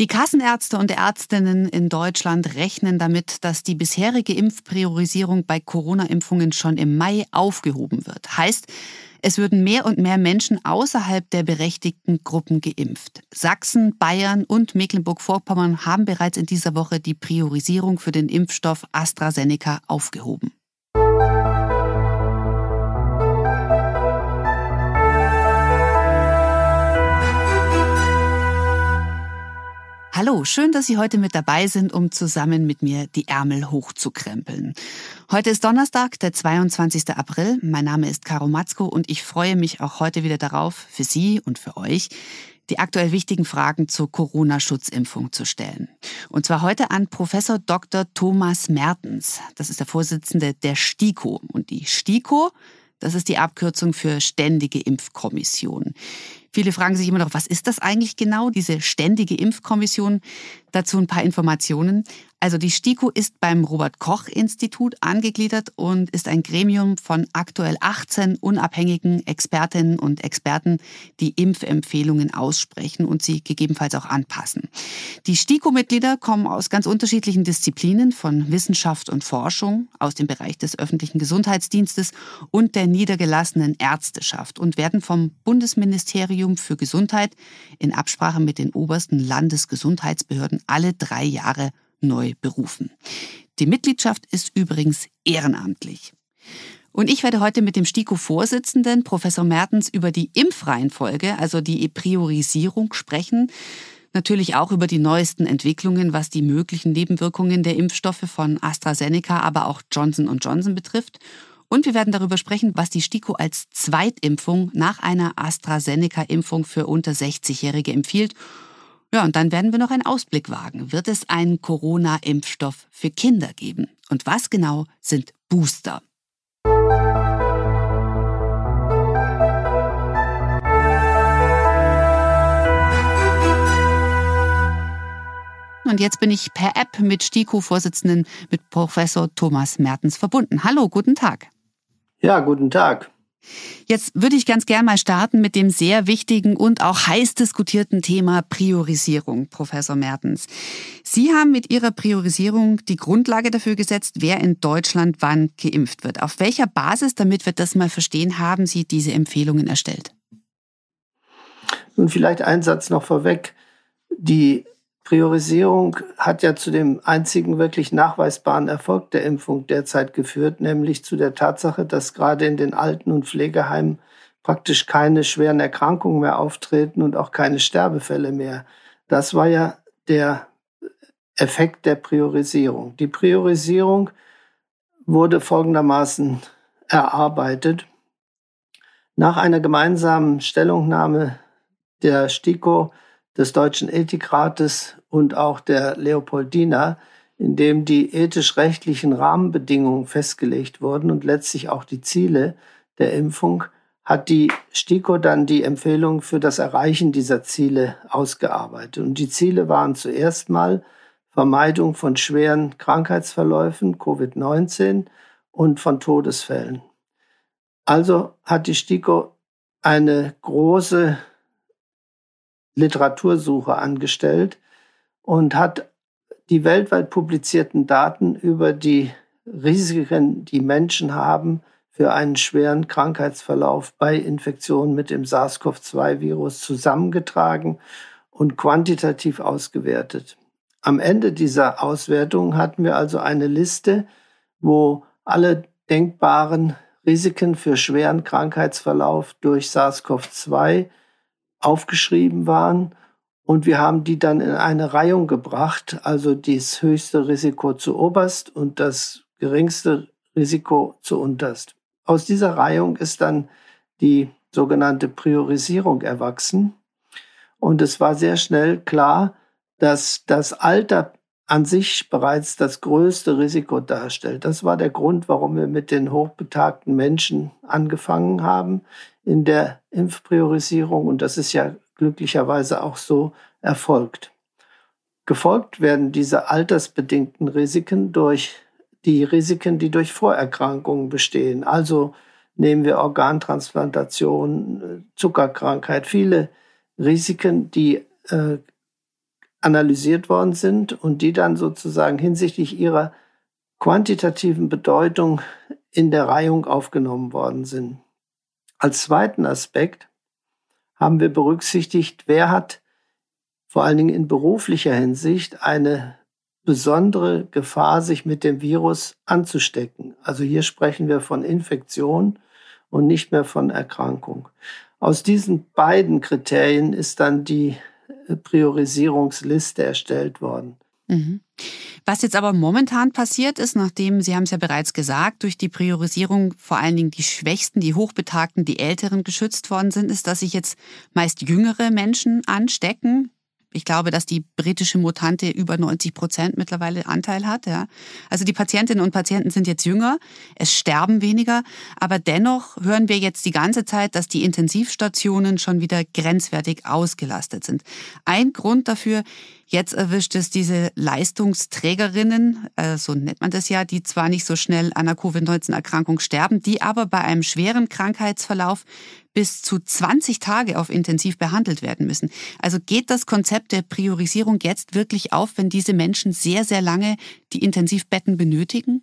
Die Kassenärzte und Ärztinnen in Deutschland rechnen damit, dass die bisherige Impfpriorisierung bei Corona-Impfungen schon im Mai aufgehoben wird. Heißt, es würden mehr und mehr Menschen außerhalb der berechtigten Gruppen geimpft. Sachsen, Bayern und Mecklenburg-Vorpommern haben bereits in dieser Woche die Priorisierung für den Impfstoff AstraZeneca aufgehoben. Hallo, schön, dass Sie heute mit dabei sind, um zusammen mit mir die Ärmel hochzukrempeln. Heute ist Donnerstag, der 22. April. Mein Name ist Caro Matzko und ich freue mich auch heute wieder darauf, für Sie und für euch die aktuell wichtigen Fragen zur Corona-Schutzimpfung zu stellen. Und zwar heute an Professor Dr. Thomas Mertens. Das ist der Vorsitzende der STIKO. Und die STIKO, das ist die Abkürzung für Ständige Impfkommission. Viele fragen sich immer noch, was ist das eigentlich genau, diese ständige Impfkommission? Dazu ein paar Informationen. Also die STIKO ist beim Robert Koch Institut angegliedert und ist ein Gremium von aktuell 18 unabhängigen Expertinnen und Experten, die Impfempfehlungen aussprechen und sie gegebenenfalls auch anpassen. Die STIKO-Mitglieder kommen aus ganz unterschiedlichen Disziplinen von Wissenschaft und Forschung, aus dem Bereich des öffentlichen Gesundheitsdienstes und der niedergelassenen Ärzteschaft und werden vom Bundesministerium für Gesundheit in Absprache mit den obersten Landesgesundheitsbehörden alle drei Jahre neu berufen. Die Mitgliedschaft ist übrigens ehrenamtlich. Und ich werde heute mit dem STIKO-Vorsitzenden, Professor Mertens, über die Impfreihenfolge, also die Priorisierung sprechen. Natürlich auch über die neuesten Entwicklungen, was die möglichen Nebenwirkungen der Impfstoffe von AstraZeneca, aber auch Johnson Johnson betrifft. Und wir werden darüber sprechen, was die STIKO als Zweitimpfung nach einer AstraZeneca-Impfung für unter 60-Jährige empfiehlt ja, und dann werden wir noch einen Ausblick wagen. Wird es einen Corona-Impfstoff für Kinder geben? Und was genau sind Booster? Und jetzt bin ich per App mit STIKO-Vorsitzenden, mit Professor Thomas Mertens verbunden. Hallo, guten Tag. Ja, guten Tag. Jetzt würde ich ganz gern mal starten mit dem sehr wichtigen und auch heiß diskutierten Thema Priorisierung, Professor Mertens. Sie haben mit Ihrer Priorisierung die Grundlage dafür gesetzt, wer in Deutschland wann geimpft wird. Auf welcher Basis, damit wir das mal verstehen, haben Sie diese Empfehlungen erstellt? Nun vielleicht ein Satz noch vorweg. Die Priorisierung hat ja zu dem einzigen wirklich nachweisbaren Erfolg der Impfung derzeit geführt, nämlich zu der Tatsache, dass gerade in den Alten- und Pflegeheimen praktisch keine schweren Erkrankungen mehr auftreten und auch keine Sterbefälle mehr. Das war ja der Effekt der Priorisierung. Die Priorisierung wurde folgendermaßen erarbeitet. Nach einer gemeinsamen Stellungnahme der STIKO des Deutschen Ethikrates und auch der Leopoldina, in dem die ethisch-rechtlichen Rahmenbedingungen festgelegt wurden und letztlich auch die Ziele der Impfung, hat die STIKO dann die Empfehlungen für das Erreichen dieser Ziele ausgearbeitet. Und die Ziele waren zuerst mal Vermeidung von schweren Krankheitsverläufen, Covid-19 und von Todesfällen. Also hat die STIKO eine große Literatursuche angestellt und hat die weltweit publizierten Daten über die Risiken, die Menschen haben für einen schweren Krankheitsverlauf bei Infektionen mit dem SARS-CoV-2-Virus zusammengetragen und quantitativ ausgewertet. Am Ende dieser Auswertung hatten wir also eine Liste, wo alle denkbaren Risiken für schweren Krankheitsverlauf durch SARS-CoV-2 aufgeschrieben waren. Und wir haben die dann in eine Reihung gebracht, also das höchste Risiko zu oberst und das geringste Risiko zu unterst. Aus dieser Reihung ist dann die sogenannte Priorisierung erwachsen. Und es war sehr schnell klar, dass das Alter an sich bereits das größte Risiko darstellt. Das war der Grund, warum wir mit den hochbetagten Menschen angefangen haben in der Impfpriorisierung. Und das ist ja glücklicherweise auch so erfolgt. Gefolgt werden diese altersbedingten Risiken durch die Risiken, die durch Vorerkrankungen bestehen. Also nehmen wir Organtransplantation, Zuckerkrankheit, viele Risiken, die äh, analysiert worden sind und die dann sozusagen hinsichtlich ihrer quantitativen Bedeutung in der Reihung aufgenommen worden sind. Als zweiten Aspekt haben wir berücksichtigt, wer hat vor allen Dingen in beruflicher Hinsicht eine besondere Gefahr, sich mit dem Virus anzustecken. Also hier sprechen wir von Infektion und nicht mehr von Erkrankung. Aus diesen beiden Kriterien ist dann die Priorisierungsliste erstellt worden. Mhm. Was jetzt aber momentan passiert ist, nachdem, Sie haben es ja bereits gesagt, durch die Priorisierung vor allen Dingen die Schwächsten, die Hochbetagten, die Älteren geschützt worden sind, ist, dass sich jetzt meist jüngere Menschen anstecken, ich glaube, dass die britische Mutante über 90 Prozent mittlerweile Anteil hat. Ja. Also die Patientinnen und Patienten sind jetzt jünger, es sterben weniger, aber dennoch hören wir jetzt die ganze Zeit, dass die Intensivstationen schon wieder grenzwertig ausgelastet sind. Ein Grund dafür Jetzt erwischt es diese Leistungsträgerinnen, äh, so nennt man das ja, die zwar nicht so schnell an einer Covid-19-Erkrankung sterben, die aber bei einem schweren Krankheitsverlauf bis zu 20 Tage auf Intensiv behandelt werden müssen. Also geht das Konzept der Priorisierung jetzt wirklich auf, wenn diese Menschen sehr, sehr lange die Intensivbetten benötigen?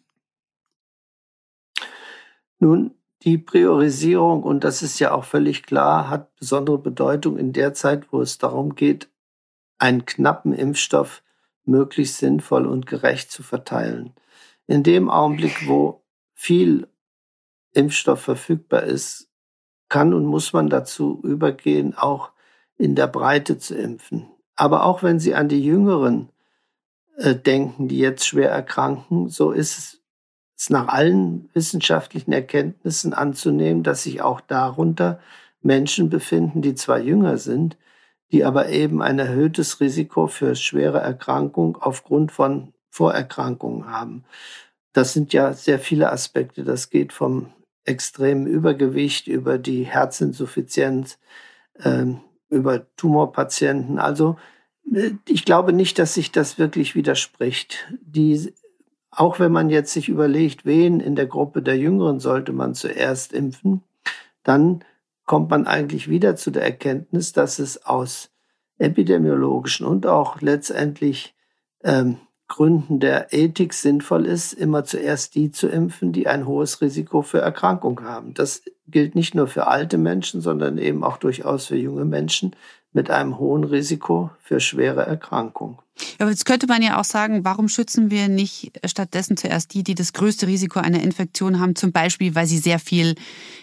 Nun, die Priorisierung, und das ist ja auch völlig klar, hat besondere Bedeutung in der Zeit, wo es darum geht, einen knappen Impfstoff möglichst sinnvoll und gerecht zu verteilen. In dem Augenblick, wo viel Impfstoff verfügbar ist, kann und muss man dazu übergehen, auch in der Breite zu impfen. Aber auch wenn Sie an die Jüngeren äh, denken, die jetzt schwer erkranken, so ist es, es nach allen wissenschaftlichen Erkenntnissen anzunehmen, dass sich auch darunter Menschen befinden, die zwar jünger sind, die aber eben ein erhöhtes Risiko für schwere Erkrankung aufgrund von Vorerkrankungen haben. Das sind ja sehr viele Aspekte. Das geht vom extremen Übergewicht über die Herzinsuffizienz, äh, über Tumorpatienten. Also äh, ich glaube nicht, dass sich das wirklich widerspricht. Die, auch wenn man jetzt sich überlegt, wen in der Gruppe der Jüngeren sollte man zuerst impfen, dann kommt man eigentlich wieder zu der Erkenntnis, dass es aus epidemiologischen und auch letztendlich ähm, Gründen der Ethik sinnvoll ist, immer zuerst die zu impfen, die ein hohes Risiko für Erkrankung haben. Das gilt nicht nur für alte Menschen, sondern eben auch durchaus für junge Menschen mit einem hohen Risiko für schwere Erkrankung. Aber jetzt könnte man ja auch sagen, warum schützen wir nicht stattdessen zuerst die, die das größte Risiko einer Infektion haben, zum Beispiel, weil sie sehr viel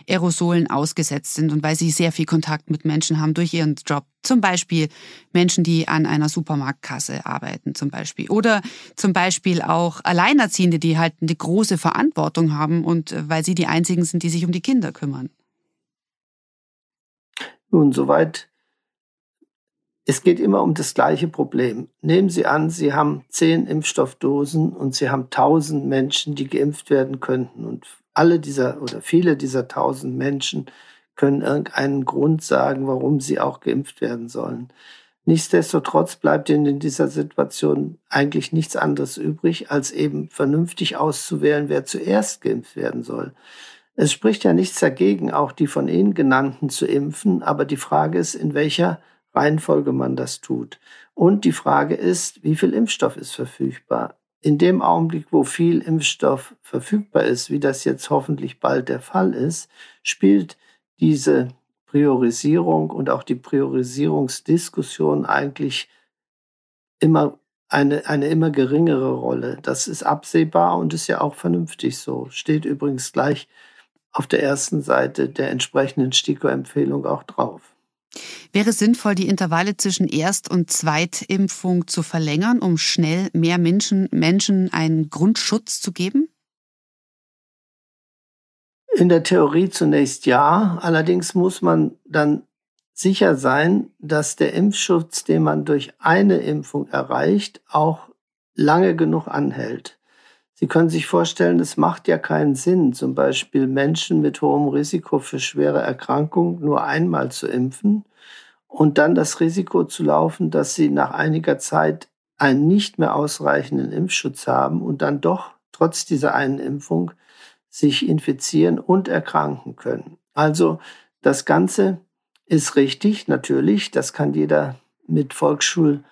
Aerosolen ausgesetzt sind und weil sie sehr viel Kontakt mit Menschen haben durch ihren Job. Zum Beispiel Menschen, die an einer Supermarktkasse arbeiten, zum Beispiel. Oder zum Beispiel auch Alleinerziehende, die halt eine große Verantwortung haben und äh, weil sie die einzigen sind, die sich um die Kinder kümmern. Nun, soweit es geht immer um das gleiche Problem. Nehmen Sie an, Sie haben zehn Impfstoffdosen und Sie haben tausend Menschen, die geimpft werden könnten. Und alle dieser oder viele dieser tausend Menschen können irgendeinen Grund sagen, warum sie auch geimpft werden sollen. Nichtsdestotrotz bleibt Ihnen in dieser Situation eigentlich nichts anderes übrig, als eben vernünftig auszuwählen, wer zuerst geimpft werden soll. Es spricht ja nichts dagegen, auch die von Ihnen genannten zu impfen, aber die Frage ist, in welcher Reihenfolge man das tut. Und die Frage ist, wie viel Impfstoff ist verfügbar? In dem Augenblick, wo viel Impfstoff verfügbar ist, wie das jetzt hoffentlich bald der Fall ist, spielt diese Priorisierung und auch die Priorisierungsdiskussion eigentlich immer eine, eine immer geringere Rolle. Das ist absehbar und ist ja auch vernünftig so. Steht übrigens gleich auf der ersten Seite der entsprechenden STIKO-Empfehlung auch drauf. Wäre es sinnvoll, die Intervalle zwischen Erst- und Zweitimpfung zu verlängern, um schnell mehr Menschen, Menschen einen Grundschutz zu geben? In der Theorie zunächst ja. Allerdings muss man dann sicher sein, dass der Impfschutz, den man durch eine Impfung erreicht, auch lange genug anhält. Sie können sich vorstellen, es macht ja keinen Sinn, zum Beispiel Menschen mit hohem Risiko für schwere Erkrankungen nur einmal zu impfen und dann das Risiko zu laufen, dass sie nach einiger Zeit einen nicht mehr ausreichenden Impfschutz haben und dann doch trotz dieser einen Impfung sich infizieren und erkranken können. Also das Ganze ist richtig, natürlich, das kann jeder mit Volksschul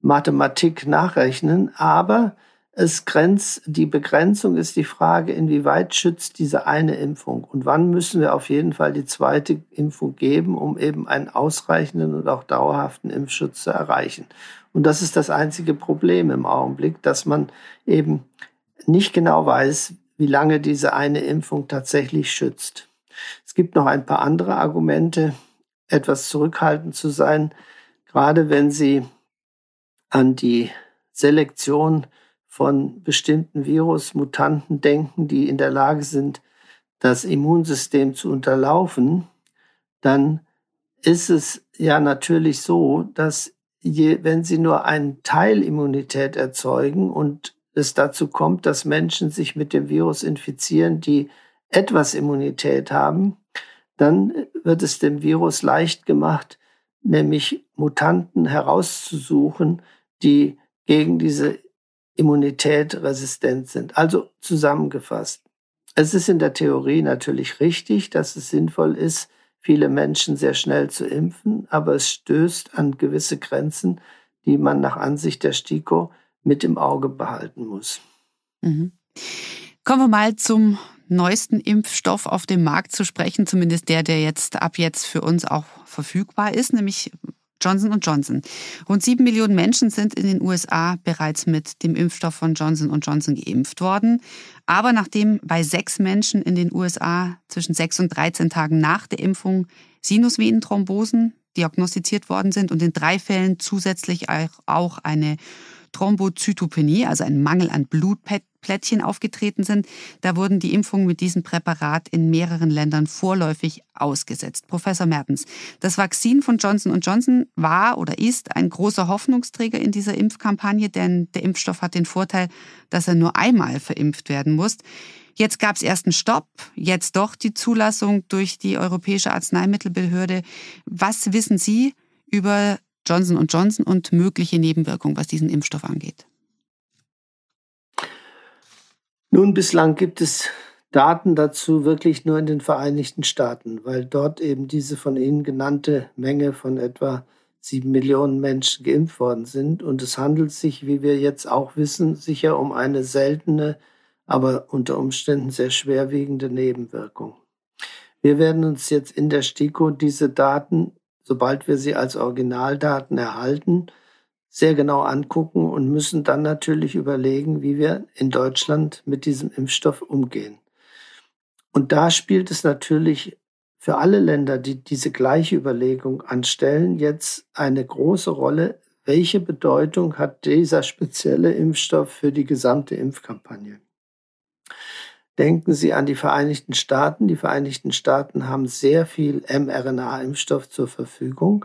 Mathematik nachrechnen, aber es grenzt, die Begrenzung ist die Frage, inwieweit schützt diese eine Impfung und wann müssen wir auf jeden Fall die zweite Impfung geben, um eben einen ausreichenden und auch dauerhaften Impfschutz zu erreichen. Und das ist das einzige Problem im Augenblick, dass man eben nicht genau weiß, wie lange diese eine Impfung tatsächlich schützt. Es gibt noch ein paar andere Argumente, etwas zurückhaltend zu sein, gerade wenn Sie an die Selektion von bestimmten Virusmutanten denken, die in der Lage sind, das Immunsystem zu unterlaufen, dann ist es ja natürlich so, dass je, wenn sie nur einen Teil Immunität erzeugen und es dazu kommt, dass Menschen sich mit dem Virus infizieren, die etwas Immunität haben, dann wird es dem Virus leicht gemacht, nämlich Mutanten herauszusuchen, die gegen diese Immunität resistent sind. Also zusammengefasst. Es ist in der Theorie natürlich richtig, dass es sinnvoll ist, viele Menschen sehr schnell zu impfen, aber es stößt an gewisse Grenzen, die man nach Ansicht der STIKO mit im Auge behalten muss. Mhm. Kommen wir mal zum neuesten Impfstoff auf dem Markt zu sprechen, zumindest der, der jetzt ab jetzt für uns auch verfügbar ist, nämlich Johnson Johnson. Rund sieben Millionen Menschen sind in den USA bereits mit dem Impfstoff von Johnson Johnson geimpft worden. Aber nachdem bei sechs Menschen in den USA zwischen sechs und 13 Tagen nach der Impfung Sinusvenenthrombosen diagnostiziert worden sind und in drei Fällen zusätzlich auch eine Thrombozytopenie, also ein Mangel an Blutplättchen aufgetreten sind. Da wurden die Impfungen mit diesem Präparat in mehreren Ländern vorläufig ausgesetzt. Professor Mertens, das Vakzin von Johnson Johnson war oder ist ein großer Hoffnungsträger in dieser Impfkampagne, denn der Impfstoff hat den Vorteil, dass er nur einmal verimpft werden muss. Jetzt gab es erst einen Stopp, jetzt doch die Zulassung durch die Europäische Arzneimittelbehörde. Was wissen Sie über Johnson Johnson und mögliche Nebenwirkungen, was diesen Impfstoff angeht? Nun, bislang gibt es Daten dazu wirklich nur in den Vereinigten Staaten, weil dort eben diese von Ihnen genannte Menge von etwa sieben Millionen Menschen geimpft worden sind. Und es handelt sich, wie wir jetzt auch wissen, sicher um eine seltene, aber unter Umständen sehr schwerwiegende Nebenwirkung. Wir werden uns jetzt in der STIKO diese Daten sobald wir sie als Originaldaten erhalten, sehr genau angucken und müssen dann natürlich überlegen, wie wir in Deutschland mit diesem Impfstoff umgehen. Und da spielt es natürlich für alle Länder, die diese gleiche Überlegung anstellen, jetzt eine große Rolle, welche Bedeutung hat dieser spezielle Impfstoff für die gesamte Impfkampagne. Denken Sie an die Vereinigten Staaten. Die Vereinigten Staaten haben sehr viel mRNA-Impfstoff zur Verfügung.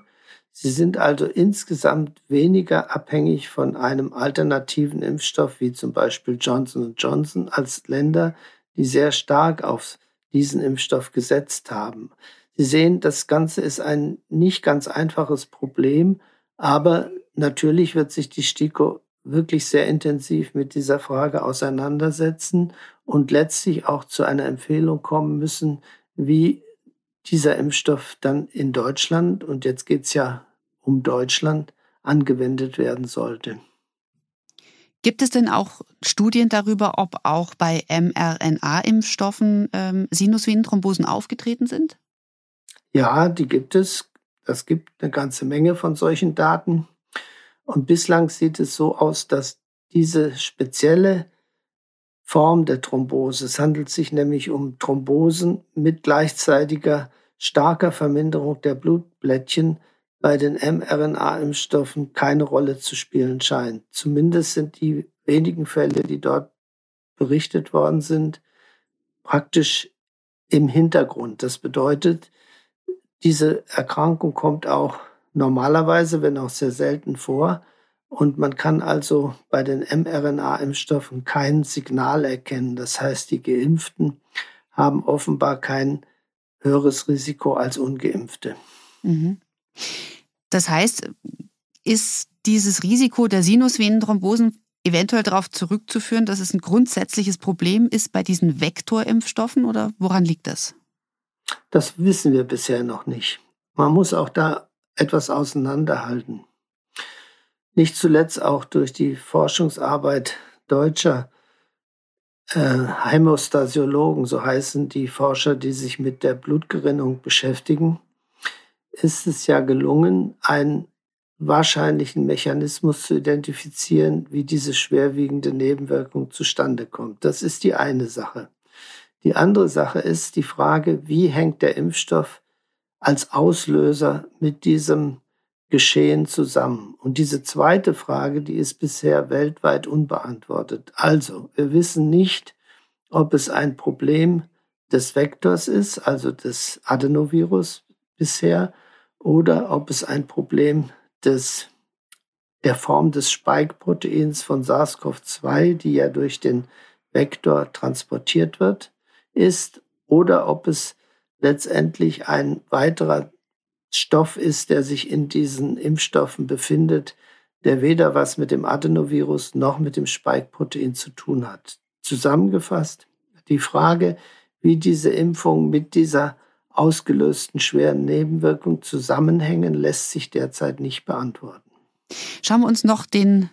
Sie sind also insgesamt weniger abhängig von einem alternativen Impfstoff wie zum Beispiel Johnson Johnson als Länder, die sehr stark auf diesen Impfstoff gesetzt haben. Sie sehen, das Ganze ist ein nicht ganz einfaches Problem, aber natürlich wird sich die STIKO wirklich sehr intensiv mit dieser Frage auseinandersetzen und letztlich auch zu einer Empfehlung kommen müssen, wie dieser Impfstoff dann in Deutschland, und jetzt geht es ja um Deutschland, angewendet werden sollte. Gibt es denn auch Studien darüber, ob auch bei mRNA-Impfstoffen ähm, Sinusvenenthrombosen aufgetreten sind? Ja, die gibt es. Es gibt eine ganze Menge von solchen Daten. Und bislang sieht es so aus, dass diese spezielle Form der Thrombose, es handelt sich nämlich um Thrombosen mit gleichzeitiger starker Verminderung der Blutblättchen, bei den mRNA-Impfstoffen keine Rolle zu spielen scheint. Zumindest sind die wenigen Fälle, die dort berichtet worden sind, praktisch im Hintergrund. Das bedeutet, diese Erkrankung kommt auch normalerweise, wenn auch sehr selten vor. Und man kann also bei den mRNA-Impfstoffen kein Signal erkennen. Das heißt, die Geimpften haben offenbar kein höheres Risiko als ungeimpfte. Mhm. Das heißt, ist dieses Risiko der Sinusvenenthrombosen eventuell darauf zurückzuführen, dass es ein grundsätzliches Problem ist bei diesen Vektorimpfstoffen oder woran liegt das? Das wissen wir bisher noch nicht. Man muss auch da etwas auseinanderhalten. nicht zuletzt auch durch die Forschungsarbeit deutscher äh, Hämostasiologen, so heißen die Forscher, die sich mit der Blutgerinnung beschäftigen, ist es ja gelungen, einen wahrscheinlichen Mechanismus zu identifizieren, wie diese schwerwiegende Nebenwirkung zustande kommt. Das ist die eine Sache. Die andere Sache ist die Frage, wie hängt der Impfstoff als Auslöser mit diesem Geschehen zusammen? Und diese zweite Frage, die ist bisher weltweit unbeantwortet. Also, wir wissen nicht, ob es ein Problem des Vektors ist, also des Adenovirus bisher, oder ob es ein Problem des, der Form des Spike-Proteins von SARS-CoV-2, die ja durch den Vektor transportiert wird, ist, oder ob es letztendlich ein weiterer Stoff ist, der sich in diesen Impfstoffen befindet, der weder was mit dem Adenovirus noch mit dem Spike-Protein zu tun hat. Zusammengefasst die Frage, wie diese Impfung mit dieser ausgelösten schweren Nebenwirkungen zusammenhängen, lässt sich derzeit nicht beantworten. Schauen wir uns noch den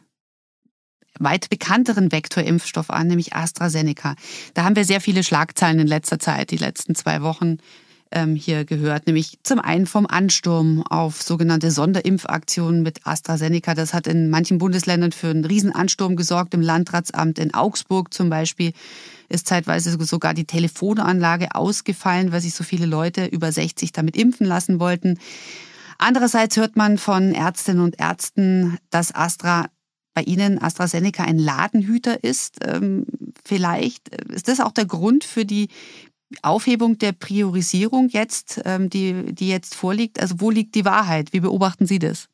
weit bekannteren Vektorimpfstoff an, nämlich AstraZeneca. Da haben wir sehr viele Schlagzeilen in letzter Zeit, die letzten zwei Wochen ähm, hier gehört, nämlich zum einen vom Ansturm auf sogenannte Sonderimpfaktionen mit AstraZeneca. Das hat in manchen Bundesländern für einen Riesenansturm gesorgt. Im Landratsamt in Augsburg zum Beispiel ist zeitweise sogar die Telefonanlage ausgefallen, weil sich so viele Leute über 60 damit impfen lassen wollten. Andererseits hört man von Ärztinnen und Ärzten, dass Astra bei Ihnen AstraZeneca ein Ladenhüter ist. Ähm, vielleicht ist das auch der Grund für die Aufhebung der Priorisierung jetzt, ähm, die, die jetzt vorliegt? Also wo liegt die Wahrheit? Wie beobachten Sie das?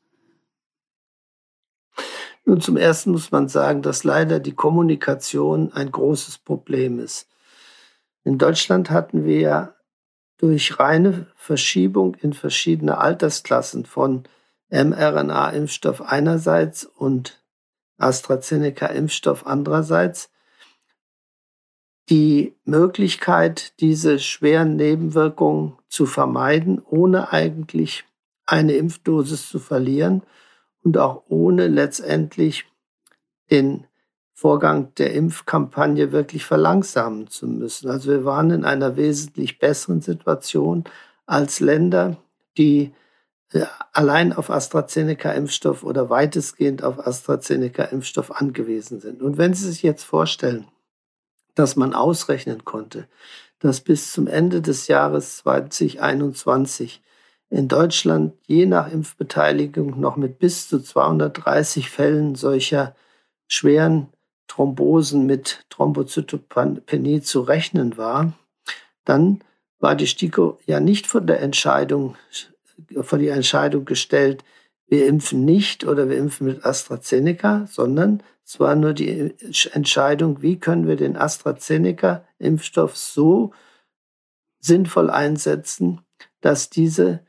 Nun, zum Ersten muss man sagen, dass leider die Kommunikation ein großes Problem ist. In Deutschland hatten wir ja durch reine Verschiebung in verschiedene Altersklassen von mRNA-Impfstoff einerseits und AstraZeneca-Impfstoff andererseits die Möglichkeit, diese schweren Nebenwirkungen zu vermeiden, ohne eigentlich eine Impfdosis zu verlieren und auch ohne letztendlich den Vorgang der Impfkampagne wirklich verlangsamen zu müssen. Also wir waren in einer wesentlich besseren Situation als Länder, die äh, allein auf AstraZeneca-Impfstoff oder weitestgehend auf AstraZeneca-Impfstoff angewiesen sind. Und wenn Sie sich jetzt vorstellen, dass man ausrechnen konnte, dass bis zum Ende des Jahres 2021 in Deutschland je nach Impfbeteiligung noch mit bis zu 230 Fällen solcher schweren Thrombosen mit Thrombozytopenie zu rechnen war, dann war die STIKO ja nicht von der Entscheidung, vor die Entscheidung gestellt, wir impfen nicht oder wir impfen mit AstraZeneca, sondern es war nur die Entscheidung, wie können wir den AstraZeneca-Impfstoff so sinnvoll einsetzen, dass diese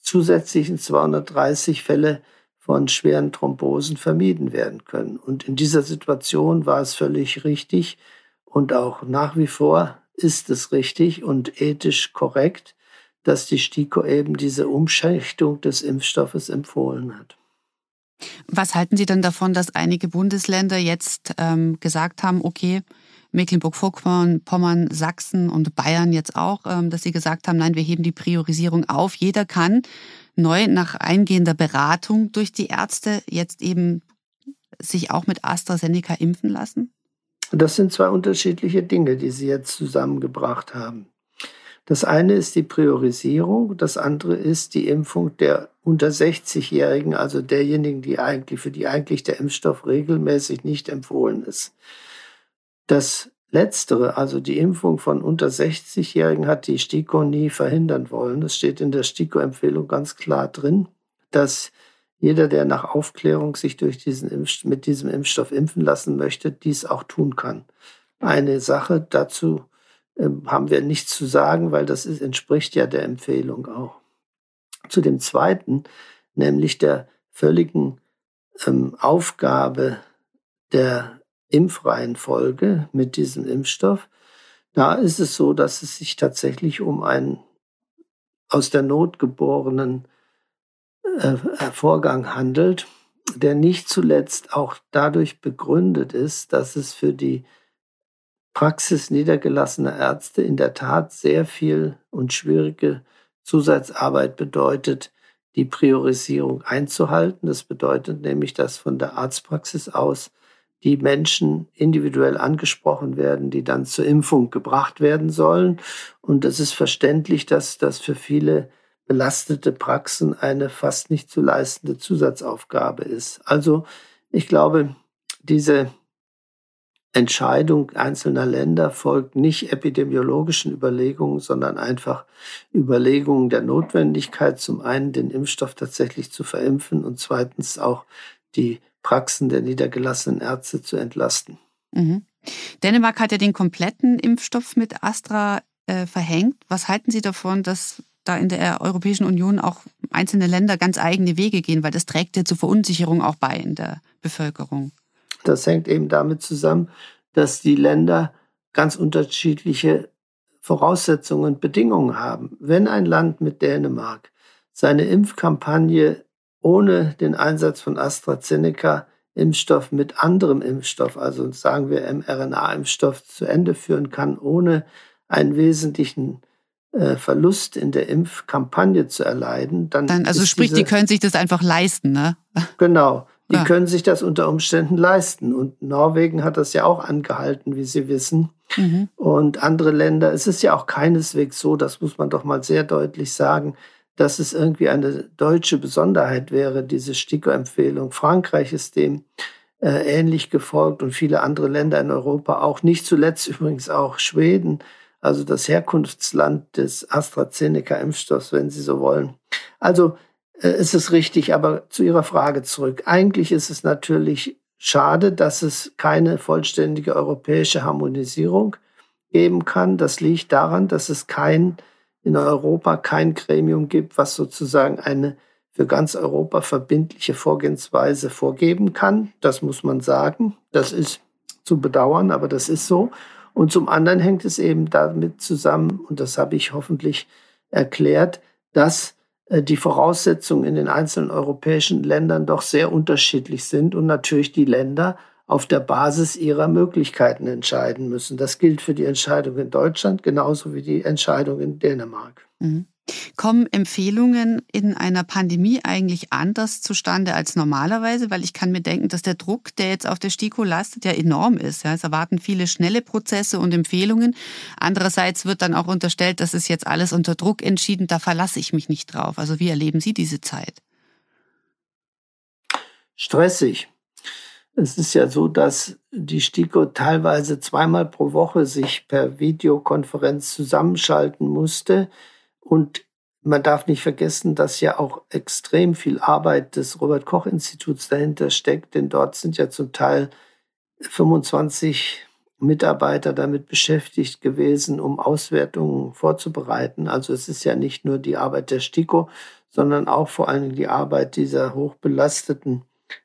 zusätzlichen 230 Fälle von schweren Thrombosen vermieden werden können. Und in dieser Situation war es völlig richtig und auch nach wie vor ist es richtig und ethisch korrekt, dass die STIKO eben diese Umschichtung des Impfstoffes empfohlen hat. Was halten Sie denn davon, dass einige Bundesländer jetzt ähm, gesagt haben, okay, Mecklenburg-Vorpommern, Pommern, Sachsen und Bayern jetzt auch, ähm, dass sie gesagt haben, nein, wir heben die Priorisierung auf. Jeder kann neu nach eingehender Beratung durch die Ärzte jetzt eben sich auch mit AstraZeneca impfen lassen? Das sind zwei unterschiedliche Dinge, die Sie jetzt zusammengebracht haben. Das eine ist die Priorisierung, das andere ist die Impfung der unter 60-Jährigen, also derjenigen, die eigentlich, für die eigentlich der Impfstoff regelmäßig nicht empfohlen ist. Das Letztere, also die Impfung von unter 60-Jährigen, hat die STIKO nie verhindern wollen. Es steht in der STIKO-Empfehlung ganz klar drin, dass jeder, der nach Aufklärung sich durch diesen mit diesem Impfstoff impfen lassen möchte, dies auch tun kann. Eine Sache dazu haben wir nichts zu sagen, weil das ist, entspricht ja der Empfehlung auch. Zu dem zweiten, nämlich der völligen ähm, Aufgabe der Impfreihenfolge mit diesem Impfstoff. Da ist es so, dass es sich tatsächlich um einen aus der Not geborenen äh, Vorgang handelt. der nicht zuletzt auch dadurch begründet ist, dass es für die Praxis niedergelassener Ärzte in der Tat sehr viel und schwierige Zusatzarbeit bedeutet, die Priorisierung einzuhalten. Das bedeutet nämlich, dass von der Arztpraxis aus die Menschen individuell angesprochen werden, die dann zur Impfung gebracht werden sollen. Und es ist verständlich, dass das für viele belastete Praxen eine fast nicht zu leistende Zusatzaufgabe ist. Also ich glaube, diese Entscheidung einzelner Länder folgt nicht epidemiologischen Überlegungen, sondern einfach Überlegungen der Notwendigkeit, zum einen den Impfstoff tatsächlich zu verimpfen und zweitens auch die Praxen der niedergelassenen Ärzte zu entlasten. Mhm. Dänemark hat ja den kompletten Impfstoff mit Astra äh, verhängt. Was halten Sie davon, dass da in der Europäischen Union auch einzelne Länder ganz eigene Wege gehen, weil das trägt ja zur Verunsicherung auch bei in der Bevölkerung? Das hängt eben damit zusammen, dass die Länder ganz unterschiedliche Voraussetzungen und Bedingungen haben. Wenn ein Land mit Dänemark seine Impfkampagne ohne den Einsatz von AstraZeneca Impfstoff mit anderem Impfstoff, also sagen wir mRNA-Impfstoff, zu Ende führen kann, ohne einen wesentlichen äh, Verlust in der Impfkampagne zu erleiden, dann. dann also sprich, diese, die können sich das einfach leisten, ne? Genau. Die ja. können sich das unter Umständen leisten. Und Norwegen hat das ja auch angehalten, wie Sie wissen. Mhm. Und andere Länder, es ist ja auch keineswegs so, das muss man doch mal sehr deutlich sagen, dass es irgendwie eine deutsche Besonderheit wäre, diese STIKO-Empfehlung. Frankreich ist dem äh, ähnlich gefolgt und viele andere Länder in Europa auch, nicht zuletzt übrigens auch Schweden, also das Herkunftsland des AstraZeneca-Impfstoffs, wenn Sie so wollen. Also ist es richtig, aber zu Ihrer Frage zurück. Eigentlich ist es natürlich schade, dass es keine vollständige europäische Harmonisierung geben kann. Das liegt daran, dass es kein in Europa kein Gremium gibt, was sozusagen eine für ganz Europa verbindliche Vorgehensweise vorgeben kann. Das muss man sagen. Das ist zu bedauern, aber das ist so. Und zum anderen hängt es eben damit zusammen, und das habe ich hoffentlich erklärt, dass äh, die Voraussetzungen in den einzelnen europäischen Ländern doch sehr unterschiedlich sind und natürlich die Länder auf der Basis ihrer Möglichkeiten entscheiden müssen. Das gilt für die Entscheidung in Deutschland genauso wie die Entscheidung in Dänemark. Mhm. Kommen Empfehlungen in einer Pandemie eigentlich anders zustande als normalerweise? Weil ich kann mir denken, dass der Druck, der jetzt auf der STIKO lastet, ja enorm ist. Ja, es erwarten viele schnelle Prozesse und Empfehlungen. Andererseits wird dann auch unterstellt, das ist jetzt alles unter Druck entschieden, da verlasse ich mich nicht drauf. Also wie erleben Sie diese Zeit? Stressig. Es ist ja so, dass die STIKO teilweise zweimal pro Woche sich per Videokonferenz zusammenschalten musste. Und man darf nicht vergessen, dass ja auch extrem viel Arbeit des Robert Koch Instituts dahinter steckt, denn dort sind ja zum Teil 25 Mitarbeiter damit beschäftigt gewesen, um Auswertungen vorzubereiten. Also es ist ja nicht nur die Arbeit der STIKO, sondern auch vor allem die Arbeit dieser hochbelasteten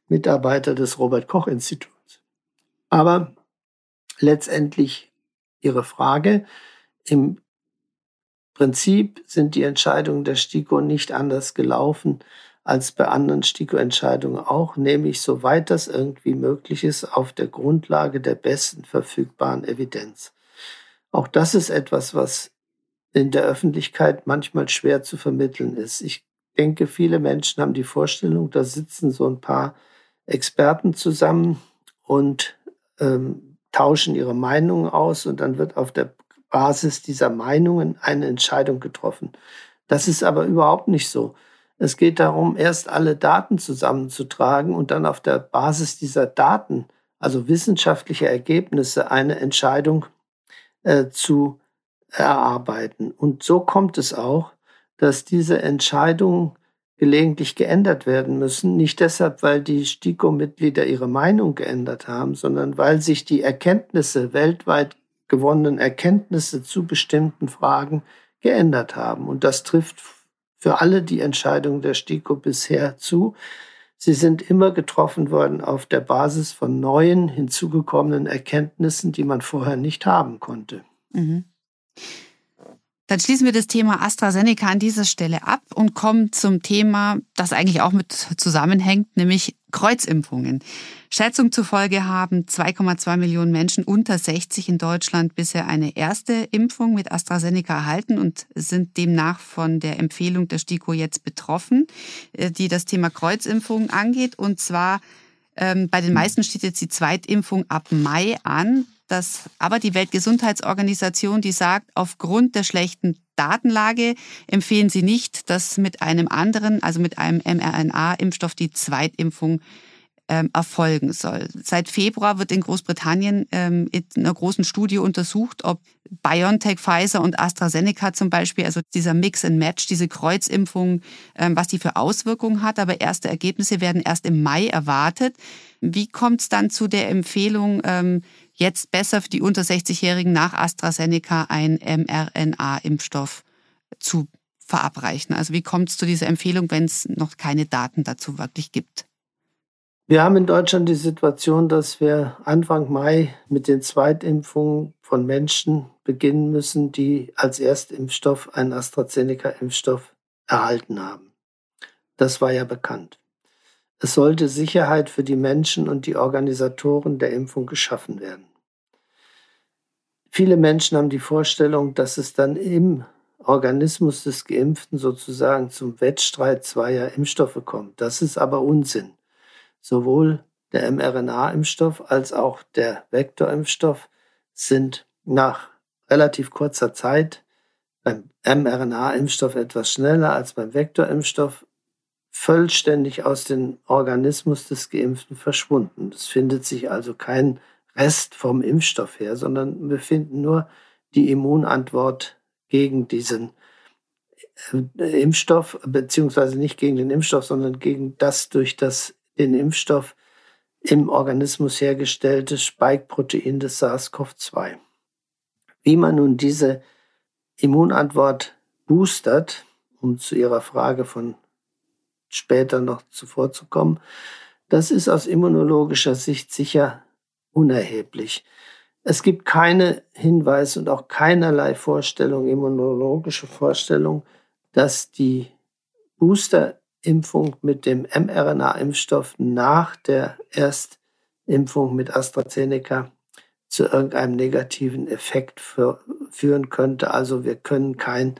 Mitarbeiter des Robert Koch Instituts. Aber letztendlich Ihre Frage. Im Prinzip sind die Entscheidungen der STIKO nicht anders gelaufen als bei anderen STIKO-Entscheidungen auch, nämlich soweit das irgendwie möglich ist, auf der Grundlage der besten verfügbaren Evidenz. Auch das ist etwas, was in der Öffentlichkeit manchmal schwer zu vermitteln ist. Ich denke, viele Menschen haben die Vorstellung, da sitzen so ein paar Experten zusammen und ähm, tauschen ihre Meinungen aus und dann wird auf der Basis dieser Meinungen eine Entscheidung getroffen. Das ist aber überhaupt nicht so. Es geht darum, erst alle Daten zusammenzutragen und dann auf der Basis dieser Daten, also wissenschaftliche Ergebnisse, eine Entscheidung äh, zu erarbeiten. Und so kommt es auch, dass diese Entscheidungen gelegentlich geändert werden müssen. Nicht deshalb, weil die STIKO-Mitglieder ihre Meinung geändert haben, sondern weil sich die Erkenntnisse, weltweit gewonnenen Erkenntnisse zu bestimmten Fragen geändert haben. Und das trifft für alle die Entscheidungen der STIKO bisher zu. Sie sind immer getroffen worden auf der Basis von neuen, hinzugekommenen Erkenntnissen, die man vorher nicht haben konnte. Mhm. Dann schließen wir das Thema AstraZeneca an dieser Stelle ab und kommen zum Thema, das eigentlich auch mit zusammenhängt, nämlich Kreuzimpfungen. Schätzung zufolge haben 2,2 Millionen Menschen unter 60 in Deutschland bisher eine erste Impfung mit AstraZeneca erhalten und sind demnach von der Empfehlung der STIKO jetzt betroffen, äh, die das Thema Kreuzimpfungen angeht. Und zwar ähm, bei den meisten steht jetzt die Zweitimpfung ab Mai an. Das, aber die Weltgesundheitsorganisation, die sagt, aufgrund der schlechten Datenlage empfehlen sie nicht, dass mit einem anderen, also mit einem mRNA-Impfstoff die Zweitimpfung ähm, erfolgen soll. Seit Februar wird in Großbritannien ähm, in einer großen Studie untersucht, ob BioNTech, Pfizer und AstraZeneca zum Beispiel, also dieser Mix and Match, diese Kreuzimpfung, ähm, was die für Auswirkungen hat. Aber erste Ergebnisse werden erst im Mai erwartet. Wie kommt es dann zu der Empfehlung, ähm, jetzt besser für die unter 60-Jährigen nach AstraZeneca ein mRNA-Impfstoff zu verabreichen? Also wie kommt es zu dieser Empfehlung, wenn es noch keine Daten dazu wirklich gibt? Wir haben in Deutschland die Situation, dass wir Anfang Mai mit den Zweitimpfungen von Menschen beginnen müssen, die als Erstimpfstoff einen AstraZeneca-Impfstoff erhalten haben. Das war ja bekannt. Es sollte Sicherheit für die Menschen und die Organisatoren der Impfung geschaffen werden. Viele Menschen haben die Vorstellung, dass es dann im Organismus des Geimpften sozusagen zum Wettstreit zweier Impfstoffe kommt. Das ist aber Unsinn. Sowohl der mRNA-Impfstoff als auch der Vektorimpfstoff sind nach relativ kurzer Zeit beim mRNA-Impfstoff etwas schneller als beim Vektorimpfstoff vollständig aus dem Organismus des Geimpften verschwunden. Es findet sich also kein Rest vom Impfstoff her, sondern wir finden nur die Immunantwort gegen diesen äh, Impfstoff, beziehungsweise nicht gegen den Impfstoff, sondern gegen das durch das den Impfstoff im Organismus hergestellte Spike-Protein des SARS-CoV-2. Wie man nun diese Immunantwort boostert, um zu Ihrer Frage von später noch zuvor zu kommen, das ist aus immunologischer Sicht sicher unerheblich. Es gibt keine Hinweise und auch keinerlei Vorstellung, immunologische Vorstellung, dass die Booster Impfung mit dem mRNA-Impfstoff nach der Erstimpfung mit AstraZeneca zu irgendeinem negativen Effekt für, führen könnte. Also wir können kein